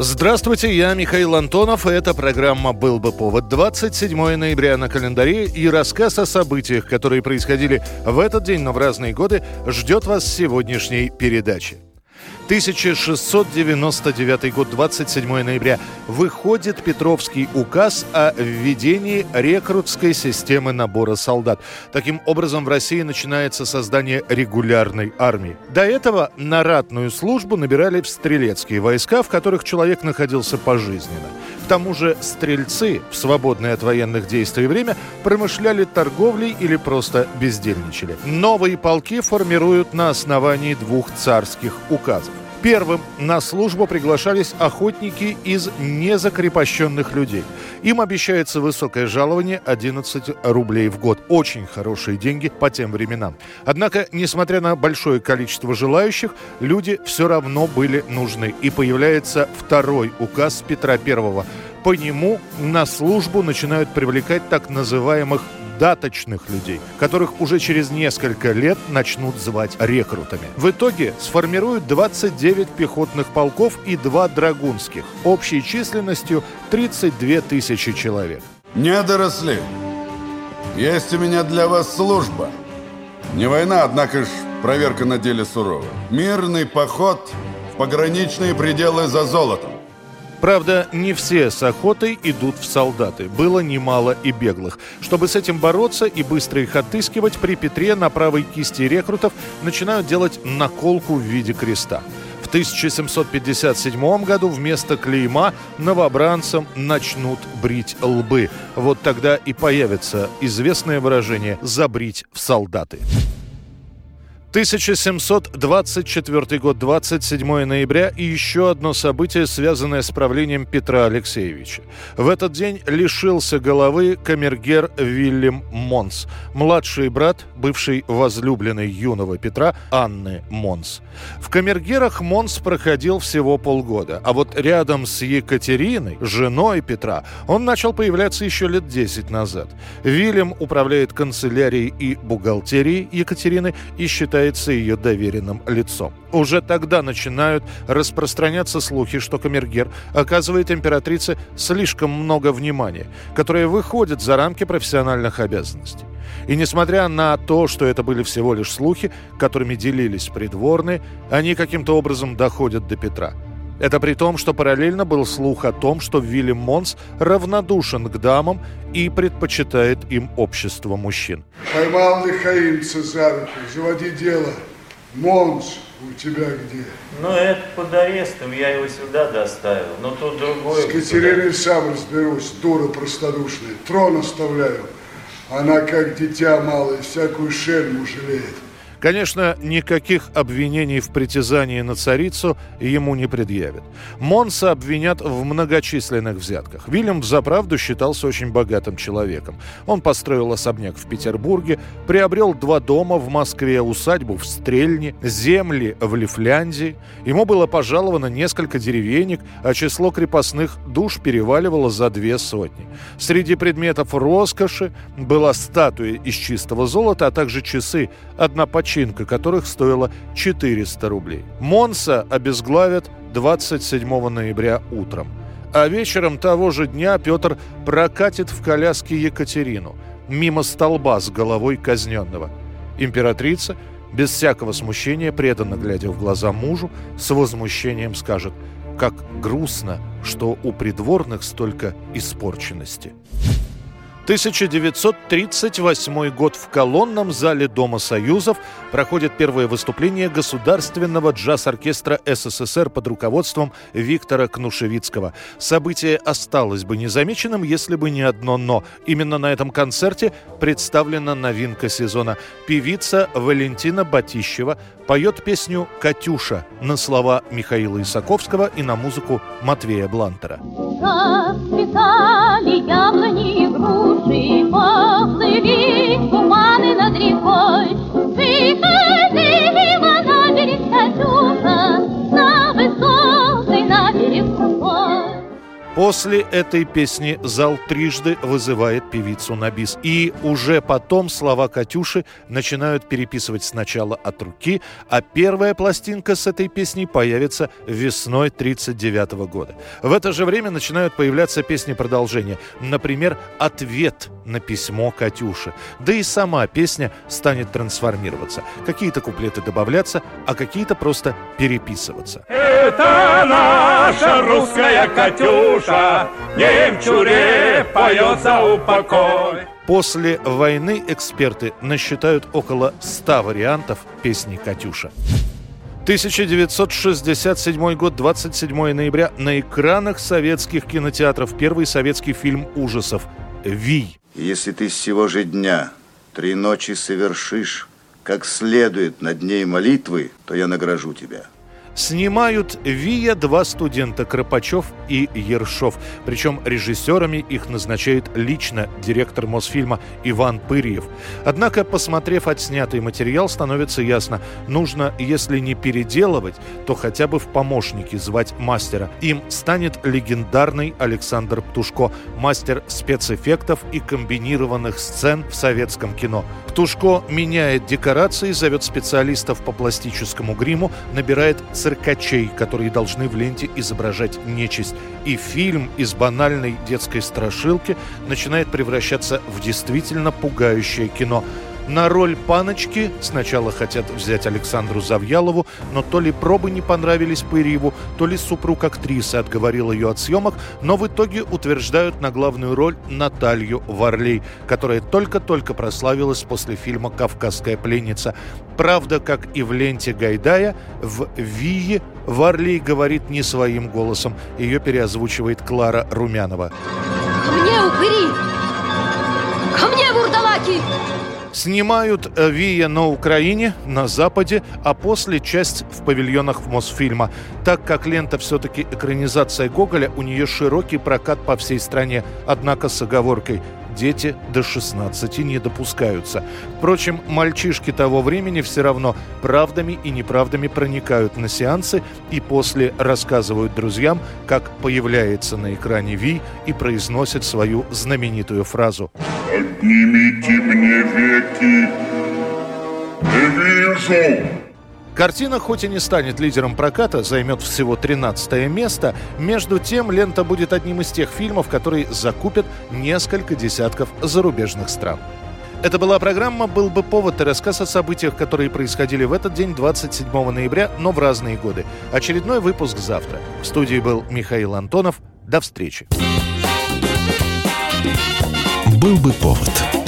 Здравствуйте, я Михаил Антонов, и эта программа «Был бы повод». 27 ноября на календаре и рассказ о событиях, которые происходили в этот день, но в разные годы, ждет вас сегодняшней передаче. 1699 год, 27 ноября, выходит Петровский указ о введении рекрутской системы набора солдат. Таким образом, в России начинается создание регулярной армии. До этого на ратную службу набирали стрелецкие войска, в которых человек находился пожизненно. Тому же стрельцы в свободное от военных действий время промышляли торговлей или просто бездельничали. Новые полки формируют на основании двух царских указов. Первым на службу приглашались охотники из незакрепощенных людей. Им обещается высокое жалование 11 рублей в год. Очень хорошие деньги по тем временам. Однако, несмотря на большое количество желающих, люди все равно были нужны. И появляется второй указ Петра I. По нему на службу начинают привлекать так называемых даточных людей, которых уже через несколько лет начнут звать рекрутами. В итоге сформируют 29 пехотных полков и 2 драгунских, общей численностью 32 тысячи человек. Не доросли. Есть у меня для вас служба. Не война, однако ж проверка на деле сурова. Мирный поход в пограничные пределы за золотом. Правда, не все с охотой идут в солдаты. Было немало и беглых. Чтобы с этим бороться и быстро их отыскивать, при Петре на правой кисти рекрутов начинают делать наколку в виде креста. В 1757 году вместо клейма новобранцам начнут брить лбы. Вот тогда и появится известное выражение «забрить в солдаты». 1724 год, 27 ноября и еще одно событие, связанное с правлением Петра Алексеевича. В этот день лишился головы камергер Вильям Монс, младший брат, бывший возлюбленный юного Петра Анны Монс. В камергерах Монс проходил всего полгода, а вот рядом с Екатериной, женой Петра, он начал появляться еще лет 10 назад. Вильям управляет канцелярией и бухгалтерией Екатерины и считается ее доверенным лицом. Уже тогда начинают распространяться слухи, что Камергер оказывает императрице слишком много внимания, которое выходит за рамки профессиональных обязанностей. И несмотря на то, что это были всего лишь слухи, которыми делились придворные, они каким-то образом доходят до Петра. Это при том, что параллельно был слух о том, что Вильям Монс равнодушен к дамам и предпочитает им общество мужчин. Поймал лихоимца за руку, заводи дело. Монс у тебя где? Ну, это под арестом, я его сюда доставил. Но тут другое... С Катериной сам разберусь, дура простодушная. Трон оставляю. Она как дитя малое, всякую шельму жалеет. Конечно, никаких обвинений в притязании на царицу ему не предъявят. Монса обвинят в многочисленных взятках. Вильям взаправду считался очень богатым человеком. Он построил особняк в Петербурге, приобрел два дома в Москве, усадьбу в Стрельне, земли в Лифляндии. Ему было пожаловано несколько деревенек, а число крепостных душ переваливало за две сотни. Среди предметов роскоши была статуя из чистого золота, а также часы, одна починка которых стоила 400 рублей. Монса обезглавят 27 ноября утром. А вечером того же дня Петр прокатит в коляске Екатерину мимо столба с головой казненного. Императрица, без всякого смущения, преданно глядя в глаза мужу, с возмущением скажет «Как грустно, что у придворных столько испорченности». 1938 год в колонном зале Дома Союзов проходит первое выступление Государственного джаз-оркестра СССР под руководством Виктора Кнушевицкого. Событие осталось бы незамеченным, если бы не одно «но». Именно на этом концерте представлена новинка сезона. Певица Валентина Батищева поет песню «Катюша» на слова Михаила Исаковского и на музыку Матвея Блантера. Расцветали После этой песни зал трижды вызывает певицу на бис. И уже потом слова Катюши начинают переписывать сначала от руки, а первая пластинка с этой песней появится весной 1939 года. В это же время начинают появляться песни продолжения. Например, «Ответ на письмо Катюши». Да и сама песня станет трансформироваться. Какие-то куплеты добавляться, а какие-то просто переписываться. Это наша русская Катюша душа Немчуре поет за упокой. После войны эксперты насчитают около 100 вариантов песни «Катюша». 1967 год, 27 ноября. На экранах советских кинотеатров первый советский фильм ужасов «Вий». Если ты с сего же дня три ночи совершишь, как следует над ней молитвы, то я награжу тебя – Снимают «Вия» два студента Кропачев и Ершов. Причем режиссерами их назначает лично директор Мосфильма Иван Пырьев. Однако, посмотрев отснятый материал, становится ясно, нужно, если не переделывать, то хотя бы в помощники звать мастера. Им станет легендарный Александр Птушко, мастер спецэффектов и комбинированных сцен в советском кино. Птушко меняет декорации, зовет специалистов по пластическому гриму, набирает циркачей, которые должны в ленте изображать нечисть. И фильм из банальной детской страшилки начинает превращаться в действительно пугающее кино – на роль паночки сначала хотят взять Александру Завьялову, но то ли пробы не понравились Пырьеву, то ли супруг актрисы отговорил ее от съемок, но в итоге утверждают на главную роль Наталью Варлей, которая только-только прославилась после фильма «Кавказская пленница». Правда, как и в ленте Гайдая, в «Вии» Варлей говорит не своим голосом. Ее переозвучивает Клара Румянова. «Ко мне, упыри! Ко мне, вурдалаки!» Снимают э, Вия на Украине, на Западе, а после часть в павильонах Мосфильма. Так как лента все-таки экранизация Гоголя, у нее широкий прокат по всей стране, однако с оговоркой дети до 16 не допускаются. Впрочем, мальчишки того времени все равно правдами и неправдами проникают на сеансы и после рассказывают друзьям, как появляется на экране Ви и произносит свою знаменитую фразу. «Поднимите мне веки, не вижу!» Картина хоть и не станет лидером проката, займет всего 13 место, между тем лента будет одним из тех фильмов, которые закупят несколько десятков зарубежных стран. Это была программа «Был бы повод» и рассказ о событиях, которые происходили в этот день, 27 ноября, но в разные годы. Очередной выпуск завтра. В студии был Михаил Антонов. До встречи. «Был бы повод»